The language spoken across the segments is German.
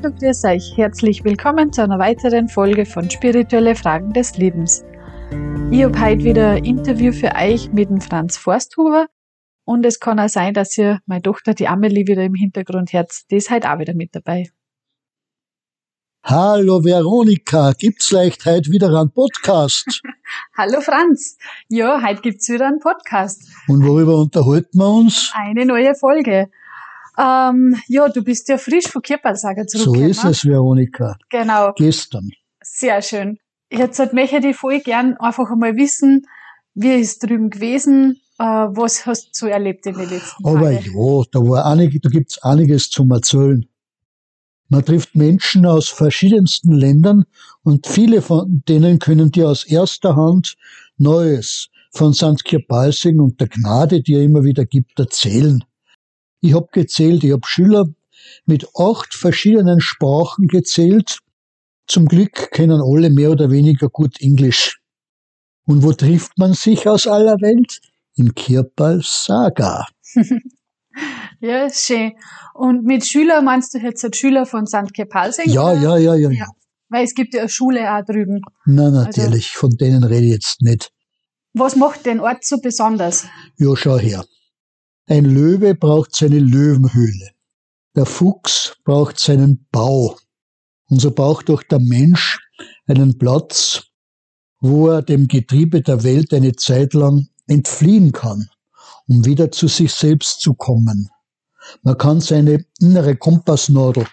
Hallo, grüß euch. Herzlich willkommen zu einer weiteren Folge von Spirituelle Fragen des Lebens. Ich habe heute wieder ein Interview für euch mit dem Franz Forsthuber und es kann auch sein, dass ihr meine Tochter, die Amelie, wieder im Hintergrund hört. Die ist heute auch wieder mit dabei. Hallo Veronika, gibt's leicht heute wieder einen Podcast? Hallo Franz. Ja, heute gibt's wieder einen Podcast. Und worüber unterhalten wir uns? Eine neue Folge. Ähm, ja, du bist ja frisch von Kirpalsager So zurückgekommen. ist es, Veronika. Genau. Gestern. Sehr schön. Jetzt halt möchte ich voll gern einfach einmal wissen, wie ist drüben gewesen, äh, was hast du so erlebt in den letzten Aber Tagen? ja, da war einig, da gibt's einiges zum Erzählen. Man trifft Menschen aus verschiedensten Ländern und viele von denen können dir aus erster Hand Neues von St. Kirpalsing und der Gnade, die er immer wieder gibt, erzählen. Ich hab gezählt, ich hab Schüler mit acht verschiedenen Sprachen gezählt. Zum Glück können alle mehr oder weniger gut Englisch. Und wo trifft man sich aus aller Welt? Im Kirpal Saga. Ja, schön. Und mit Schüler meinst du jetzt Schüler von St. Kepalsing? Ja, ja, ja, ja, Ja. Weil es gibt ja eine Schule auch drüben. Na, natürlich, von denen rede ich jetzt nicht. Was macht den Ort so besonders? Ja, schau her. Ein Löwe braucht seine Löwenhöhle. Der Fuchs braucht seinen Bau. Und so braucht auch der Mensch einen Platz, wo er dem Getriebe der Welt eine Zeit lang entfliehen kann, um wieder zu sich selbst zu kommen. Man kann seine innere Kompassnadel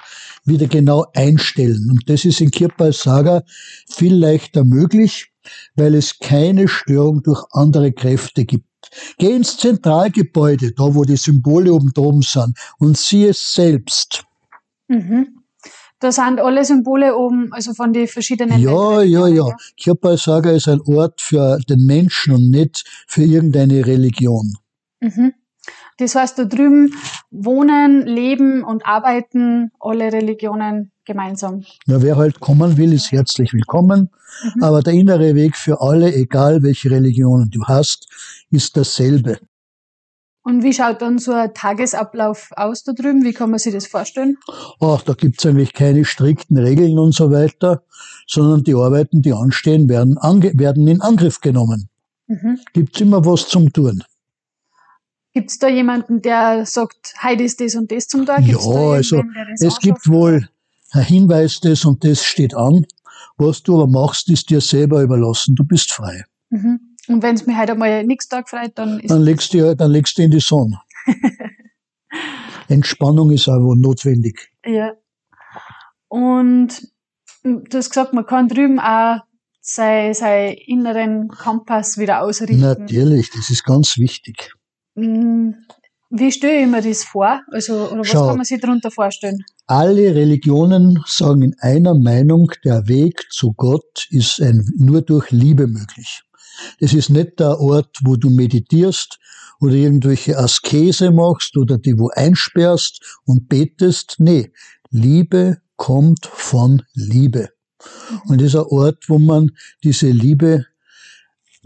wieder genau einstellen. Und das ist in Kirpal Saga viel leichter möglich, weil es keine Störung durch andere Kräfte gibt. Geh ins Zentralgebäude, da wo die Symbole oben droben sind, und sieh es selbst. Mhm. Da sind alle Symbole oben, also von den verschiedenen Ja, Ländern, ja, ja. Kirpal Saga ist ein Ort für den Menschen und nicht für irgendeine Religion. Mhm. Das heißt, da drüben wohnen, leben und arbeiten alle Religionen gemeinsam. Na, wer halt kommen will, ist herzlich willkommen. Mhm. Aber der innere Weg für alle, egal welche Religionen du hast, ist dasselbe. Und wie schaut dann so ein Tagesablauf aus da drüben? Wie kann man sich das vorstellen? Ach, da gibt's eigentlich keine strikten Regeln und so weiter, sondern die Arbeiten, die anstehen, werden, werden in Angriff genommen. Mhm. Gibt's immer was zum Tun. Gibt es da jemanden, der sagt, heute ist das und das zum Tag? Gibt's Ja, da also, Es gibt wohl ein Hinweis, das und das steht an. Was du aber machst, ist dir selber überlassen. Du bist frei. Mhm. Und wenn es mir heute einmal nichts Tag freut, dann ist Dann legst du, dann legst du in die Sonne. Entspannung ist aber notwendig. Ja. Und mm, du hast gesagt, man kann drüben auch sein, sein inneren Kompass wieder ausrichten. Natürlich, das ist ganz wichtig. Mm, Wie stelle ich mir das vor? Also, oder was Schau. kann man sich darunter vorstellen? Alle Religionen sagen in einer Meinung, der Weg zu Gott ist ein, nur durch Liebe möglich. Das ist nicht der Ort, wo du meditierst oder irgendwelche Askese machst oder die wo einsperrst und betest. Nee, Liebe kommt von Liebe. Und das ist ein Ort, wo man diese Liebe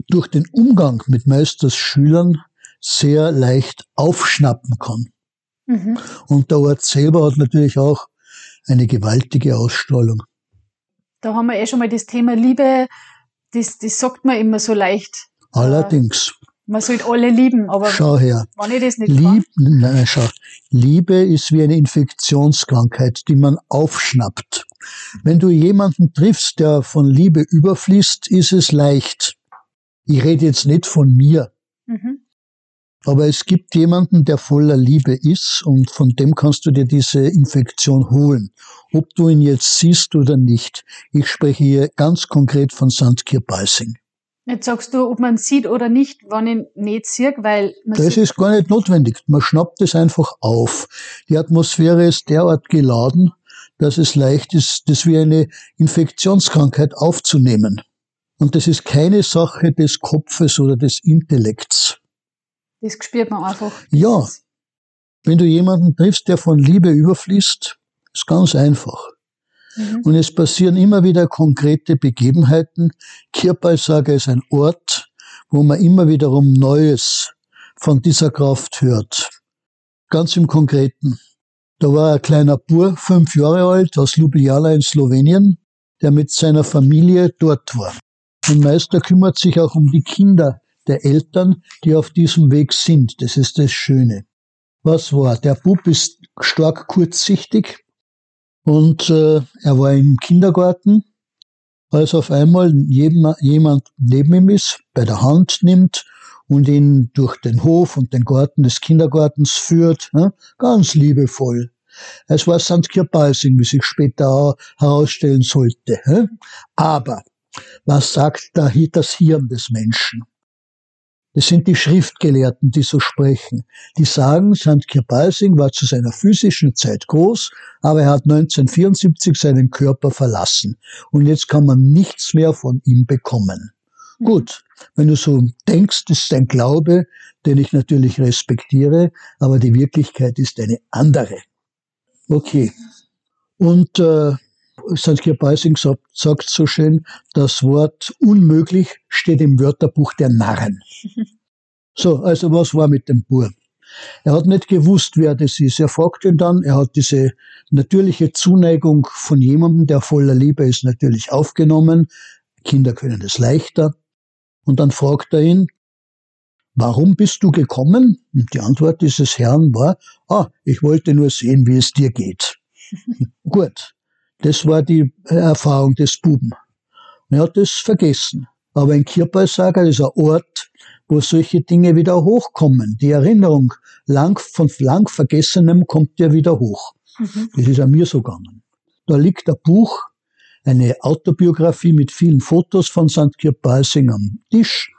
durch den Umgang mit Meisters Schülern sehr leicht aufschnappen kann. Mhm. Und der Ort selber hat natürlich auch eine gewaltige Ausstrahlung. Da haben wir eh schon mal das Thema Liebe, das, das sagt man immer so leicht. Allerdings, Man sollte alle lieben, aber schau her, wenn ich das nicht Lieb, nein, schau, Liebe ist wie eine Infektionskrankheit, die man aufschnappt. Wenn du jemanden triffst, der von Liebe überfließt, ist es leicht. Ich rede jetzt nicht von mir, kann. Aber es gibt jemanden, der voller Liebe ist und von dem kannst du dir diese Infektion holen. Ob du ihn jetzt siehst oder nicht. Ich spreche hier ganz konkret von St. Kirpalsing. Jetzt sagst du, ob man sieht oder nicht, wenn ich nicht sehe, weil man Das ist gar nicht notwendig. Man schnappt es einfach auf. Die Atmosphäre ist derart geladen, dass es leicht ist, das wie eine Infektionskrankheit aufzunehmen. Und das ist keine Sache des Kopfes oder des Intellekts. Das spürt man einfach. Ja, wenn du jemanden triffst, der von Liebe überfließt, ist ganz einfach. Mhm. Und es passieren immer wieder konkrete Begebenheiten. Kirpalsaga ist ein Ort, wo man immer wiederum Neues von dieser Kraft hört. Ganz im Konkreten. Da war ein kleiner Bur, fünf Jahre alt, aus Ljubljana in Slowenien, der mit seiner Familie dort war. Und Meister kümmert sich auch um die Kinder der Eltern, die auf diesem Weg sind. Das ist das Schöne. Was war? Der Bub ist stark kurzsichtig und äh, er war im Kindergarten, als auf einmal jemand neben ihm ist, bei der Hand nimmt und ihn durch den Hof und den Garten des Kindergartens führt, ne? ganz liebevoll. Es war St. Kirbalsing, wie sich später auch herausstellen sollte. Aber was sagt da das Hirn des Menschen? Das sind die Schriftgelehrten, die so sprechen. Die sagen, St. Kirbalsing war zu seiner physischen Zeit groß, aber er hat 1974 seinen Körper verlassen. Und jetzt kann man nichts mehr von ihm bekommen. Gut, wenn du so denkst, ist ein Glaube, den ich natürlich respektiere, aber die Wirklichkeit ist eine andere. Okay. Und äh, St. Georg sagt, sagt so schön, das Wort unmöglich steht im Wörterbuch der Narren. So, also was war mit dem Bur? Er hat nicht gewusst, wer das ist. Er fragt ihn dann, er hat diese natürliche Zuneigung von jemandem, der voller Liebe ist, natürlich aufgenommen. Kinder können das leichter. Und dann fragt er ihn, warum bist du gekommen? Und die Antwort dieses Herrn war, ah, ich wollte nur sehen, wie es dir geht. Gut, das war die Erfahrung des Buben. Er hat es vergessen. Aber in Kirpalsager ist ein Ort, wo solche Dinge wieder hochkommen. Die Erinnerung lang, von lang Vergessenem kommt ja wieder hoch. Mhm. Das ist an mir so gegangen. Da liegt ein Buch, eine Autobiografie mit vielen Fotos von St. Kirpalsing am Tisch.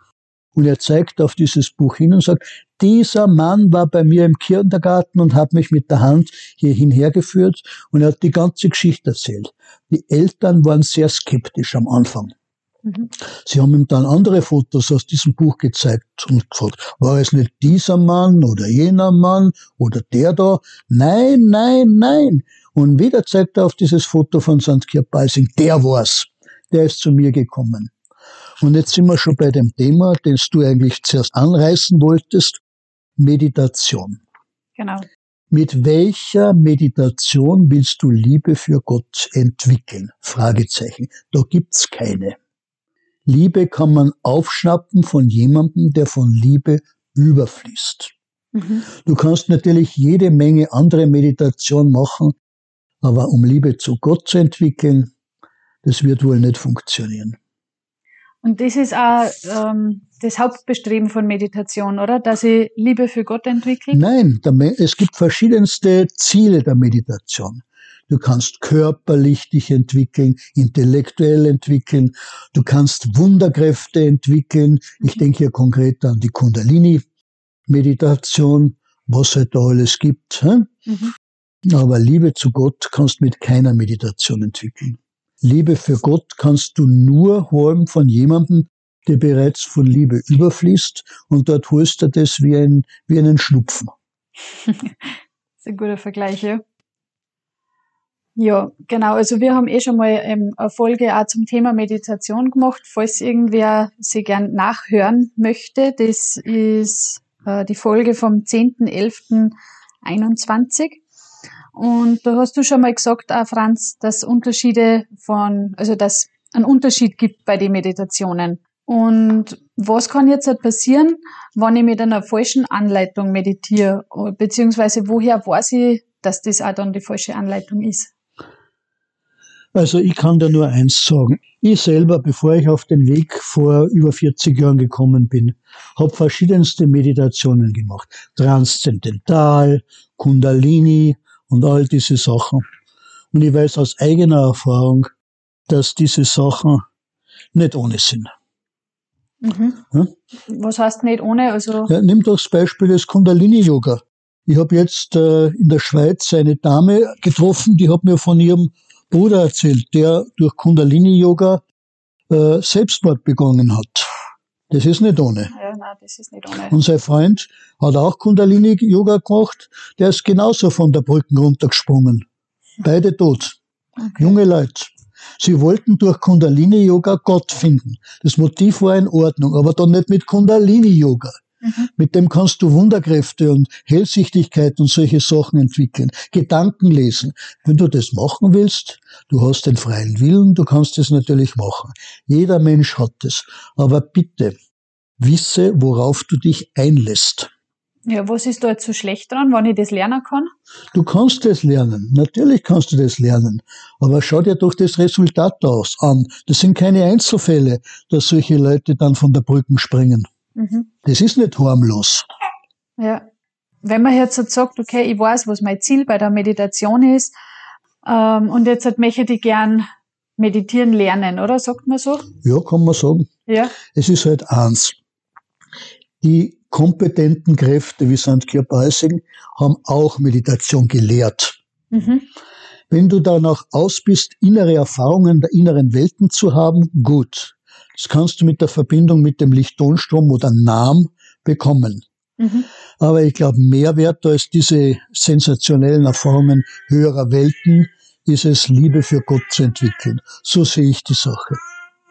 Und er zeigt auf dieses Buch hin und sagt, dieser Mann war bei mir im Kindergarten und hat mich mit der Hand hierhin hergeführt und er hat die ganze Geschichte erzählt. Die Eltern waren sehr skeptisch am Anfang. Mhm. Sie haben ihm dann andere Fotos aus diesem Buch gezeigt und gefragt, war es nicht dieser Mann oder jener Mann oder der da? Nein, nein, nein. Und wieder zeigt er auf dieses Foto von St. Kirbalsing, der war's. Der ist zu mir gekommen. Und jetzt sind wir schon bei dem Thema, das du eigentlich zuerst anreißen wolltest, Meditation. Genau. Mit welcher Meditation willst du Liebe für Gott entwickeln? Fragezeichen. Da gibt's keine. Liebe kann man aufschnappen von jemandem, der von Liebe überfließt. Mhm. Du kannst natürlich jede Menge andere Meditation machen, aber um Liebe zu Gott zu entwickeln, das wird wohl nicht funktionieren. Und das ist auch ähm, das Hauptbestreben von Meditation, oder? Dass ich Liebe für Gott entwickle? Nein, es gibt verschiedenste Ziele der Meditation. Du kannst körperlich dich entwickeln, intellektuell entwickeln, du kannst Wunderkräfte entwickeln. Ich mhm. denke hier konkret an die Kundalini-Meditation, was halt da alles gibt. Mhm. Aber Liebe zu Gott kannst mit keiner Meditation entwickeln. Liebe für Gott kannst du nur holen von jemandem, der bereits von Liebe überfließt und dort holst du das wie, ein, wie einen Schnupfen. das ist ein guter Vergleich, ja. Ja, genau. Also wir haben eh schon mal ähm, eine Folge auch zum Thema Meditation gemacht. Falls irgendwer sie gern nachhören möchte, das ist äh, die Folge vom 10.11.21. Und da hast du schon mal gesagt, auch Franz, dass Unterschiede von, also dass einen Unterschied gibt bei den Meditationen. Und was kann jetzt halt passieren, wenn ich mit einer falschen Anleitung meditiere? Beziehungsweise woher weiß ich, dass das auch dann die falsche Anleitung ist? Also ich kann da nur eins sagen. Ich selber, bevor ich auf den Weg vor über 40 Jahren gekommen bin, habe verschiedenste Meditationen gemacht. Transzendental, Kundalini, und all diese Sachen. Und ich weiß aus eigener Erfahrung, dass diese Sachen nicht ohne sind. Mhm. Ja? Was heißt nicht ohne? Also ja, nimm doch das Beispiel des Kundalini-Yoga. Ich habe jetzt äh, in der Schweiz eine Dame getroffen, die hat mir von ihrem Bruder erzählt, der durch Kundalini-Yoga äh, Selbstmord begonnen hat. Das ist nicht ohne. Nein, das ist nicht ohne. Und sein Freund hat auch Kundalini-Yoga gemacht. Der ist genauso von der Brücke runtergesprungen. Beide tot. Okay. Junge Leute. Sie wollten durch Kundalini-Yoga Gott finden. Das Motiv war in Ordnung, aber dann nicht mit Kundalini-Yoga. Mhm. Mit dem kannst du Wunderkräfte und Hellsichtigkeit und solche Sachen entwickeln. Gedanken lesen. Wenn du das machen willst, du hast den freien Willen, du kannst es natürlich machen. Jeder Mensch hat es. Aber bitte, wisse, worauf du dich einlässt. Ja, was ist da jetzt so schlecht dran, wenn ich das lernen kann? Du kannst das lernen. Natürlich kannst du das lernen. Aber schau dir doch das Resultat aus an. Das sind keine Einzelfälle, dass solche Leute dann von der Brücke springen. Mhm. Das ist nicht harmlos. Ja. Wenn man jetzt sagt, okay, ich weiß, was mein Ziel bei der Meditation ist, ähm, und jetzt halt möchte ich gern meditieren lernen, oder? Sagt man so? Ja, kann man sagen. Ja. Es ist halt eins. Die kompetenten Kräfte wie St. Kierpeising haben auch Meditation gelehrt. Mhm. Wenn du danach aus bist, innere Erfahrungen der inneren Welten zu haben, gut. Das kannst du mit der Verbindung mit dem Lichttonstrom oder NAM bekommen. Mhm. Aber ich glaube, Mehrwert als diese sensationellen Erfahrungen höherer Welten ist es, Liebe für Gott zu entwickeln. So sehe ich die Sache.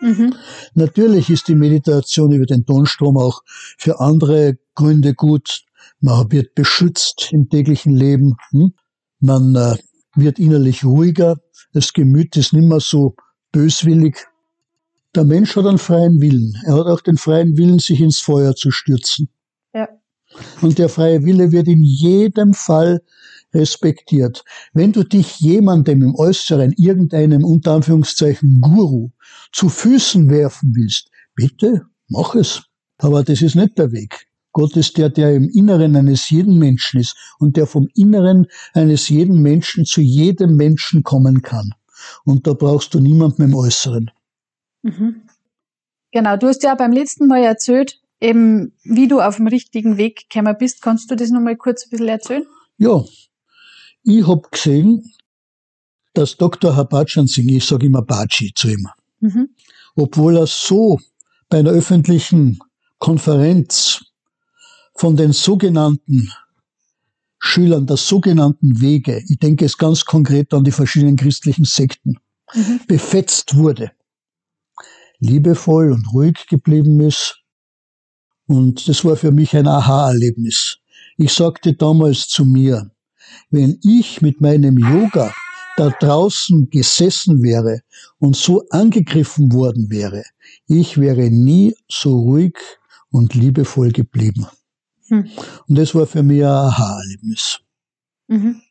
Mhm. Natürlich ist die Meditation über den Tonstrom auch für andere Gründe gut. Man wird beschützt im täglichen Leben. Hm? Man äh, wird innerlich ruhiger. Das Gemüt ist nicht mehr so böswillig. Der Mensch hat einen freien Willen. Er hat auch den freien Willen, sich ins Feuer zu stürzen. Ja. Und der freie Wille wird in jedem Fall respektiert. Wenn du dich jemandem im Äußeren, irgendeinem unter Anführungszeichen Guru, zu Füßen werfen willst, bitte, mach es. Aber das ist nicht der Weg. Gott ist der, der im Inneren eines jeden Menschen ist und der vom Inneren eines jeden Menschen zu jedem Menschen kommen kann. Und da brauchst du niemanden im Äußeren. Mhm. Genau, du hast ja beim letzten Mal erzählt, eben wie du auf dem richtigen Weg gekommen bist. Kannst du das nochmal kurz ein bisschen erzählen? Ja, ich hab gesehen, dass Dr. Habachan Singh, ich sage immer Baji zu ihm, mhm. obwohl er so bei einer öffentlichen Konferenz von den sogenannten Schülern der sogenannten Wege, ich denke es ganz konkret an die verschiedenen christlichen Sekten, mhm. befetzt wurde, liebevoll und ruhig geblieben ist. Und das war für mich ein Aha-Erlebnis. Ich sagte damals zu mir, wenn ich mit meinem Yoga da draußen gesessen wäre und so angegriffen worden wäre, ich wäre nie so ruhig und liebevoll geblieben. Hm. Und das war für mich ein Aha-Erlebnis. Mhm.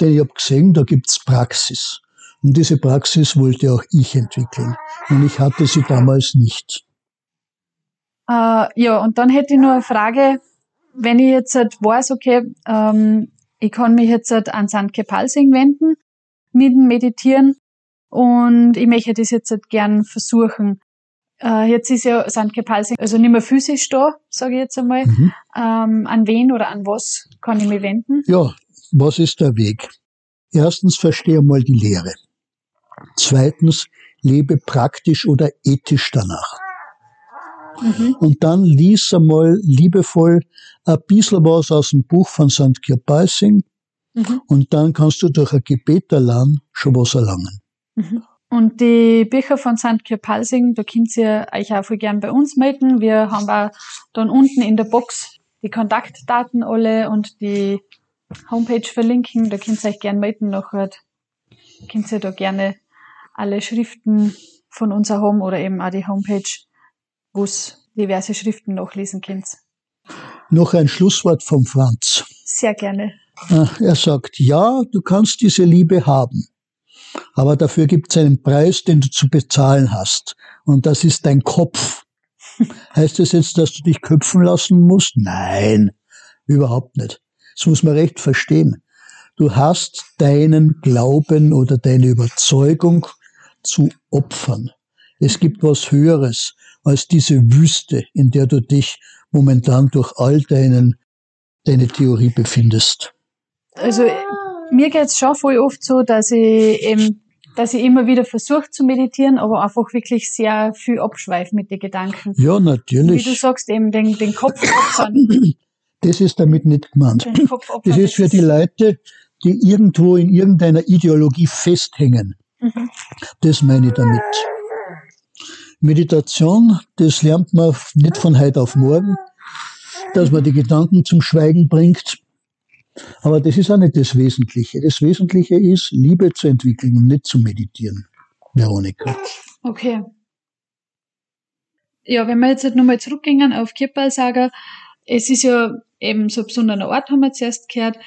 Denn ich habe gesehen, da gibt's Praxis. Und diese Praxis wollte auch ich entwickeln. Und ich hatte sie damals nicht. Uh, ja, und dann hätte ich nur eine Frage, wenn ich jetzt halt weiß, okay, ähm, ich kann mich jetzt halt an Sandke Palsing wenden mit dem Meditieren und ich möchte das jetzt halt gern versuchen. Äh, jetzt ist ja Sandke Palsing also nicht mehr physisch da, sage ich jetzt einmal. Mhm. Ähm, an wen oder an was kann ich mich wenden? Ja, was ist der Weg? Erstens verstehe mal die Lehre. Zweitens lebe praktisch oder ethisch danach. Mhm. Und dann lies einmal liebevoll ein bisschen was aus dem Buch von St. Kirpalsing mhm. und dann kannst du durch ein Gebet allein schon was erlangen. Mhm. Und die Bücher von St. Kirpalsing, da könnt ihr euch auch voll gern bei uns melden. Wir haben auch dann unten in der Box die Kontaktdaten alle und die Homepage verlinken. Da könnt ihr euch gern melden. Nachher könnt ihr da gerne alle Schriften von uns haben oder eben auch die Homepage wo es diverse Schriften nachlesen könnt. Noch ein Schlusswort vom Franz. Sehr gerne. Ah, er sagt, ja, du kannst diese Liebe haben, aber dafür gibt es einen Preis, den du zu bezahlen hast. Und das ist dein Kopf. heißt das jetzt, dass du dich köpfen lassen musst? Nein, überhaupt nicht. Das muss man recht verstehen. Du hast deinen Glauben oder deine Überzeugung zu opfern. Es gibt was Höheres als diese Wüste, in der du dich momentan durch all deinen, deine Theorie befindest? Also mir geht's schon voll oft so, dass ich eben dass ich immer wieder versuche zu meditieren, aber einfach wirklich sehr viel abschweife mit den Gedanken. Ja, natürlich. Wie du sagst, eben den, den Kopf opfern. Das ist damit nicht gemeint. Das ist für die Leute, die irgendwo in irgendeiner Ideologie festhängen. Mhm. Das meine ich damit. Meditation, das lernt man nicht von heute auf morgen. dass man die Gedanken zum Schweigen bringt. Aber das ist auch nicht das Wesentliche. Das Wesentliche ist, Liebe zu entwickeln und nicht zu meditieren. Veronika. Okay. Ja, wenn wir jetzt halt nochmal zurückgehen auf Kirpalsager, es ist ja eben so ein besonderer Ort, haben wir zuerst gehört.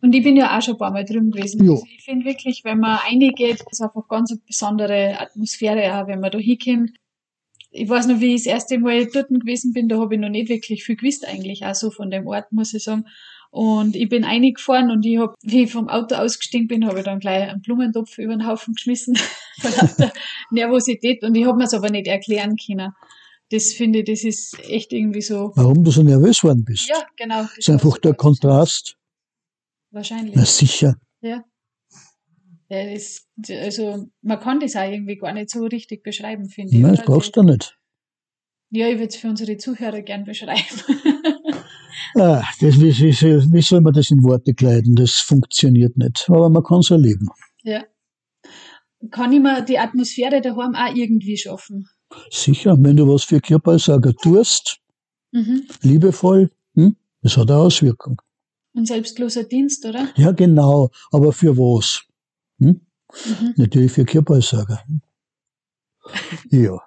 Und ich bin ja auch schon ein paar Mal drüben gewesen. Jo. Also ich finde wirklich, wenn man reingeht, ist einfach ganz eine besondere Atmosphäre, auch wenn man da hinkommt. Ich weiß noch, wie ich das erste Mal dort gewesen bin, da habe ich noch nicht wirklich viel gewusst eigentlich, auch so von dem Ort, muss ich sagen. Und ich bin eingefahren und ich hab, wie ich vom Auto ausgestiegen bin, habe ich dann gleich einen Blumentopf über den Haufen geschmissen, von lauter Nervosität. Und ich habe mir es aber nicht erklären können. Das finde ich, das ist echt irgendwie so. Warum du so nervös worden bist? Ja, genau. Das ist einfach der Kontrast. Wahrscheinlich. Na sicher. Ja. ja das, also, man kann das auch irgendwie gar nicht so richtig beschreiben, finde ich. Nein, das brauchst du nicht. Ja, ich würde es für unsere Zuhörer gern beschreiben. Ah, das, wie, wie, wie soll man das in Worte kleiden? Das funktioniert nicht. Aber man kann es erleben. ja. Kann ich mir die Atmosphäre daheim auch irgendwie schaffen? Sicher, wenn du was für Kirpalsager tust, Mhm. liebevoll, hm, das hat eine Auswirkung. Ein selbstloser Dienst, oder? Ja, genau. Aber für was? Hm? Mhm. Natürlich für Kirpalsager. Ja.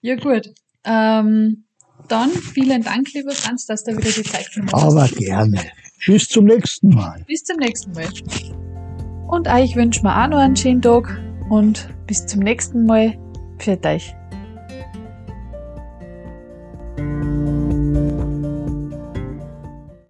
Ja, gut. Ähm, dann vielen Dank, lieber Franz, dass du wieder die Zeit genommen hast. Aber gerne. Bis zum nächsten Mal. Bis zum nächsten Mal. Und euch wünschen wir auch noch einen schönen Tag und bis zum nächsten Mal. Pfiat euch.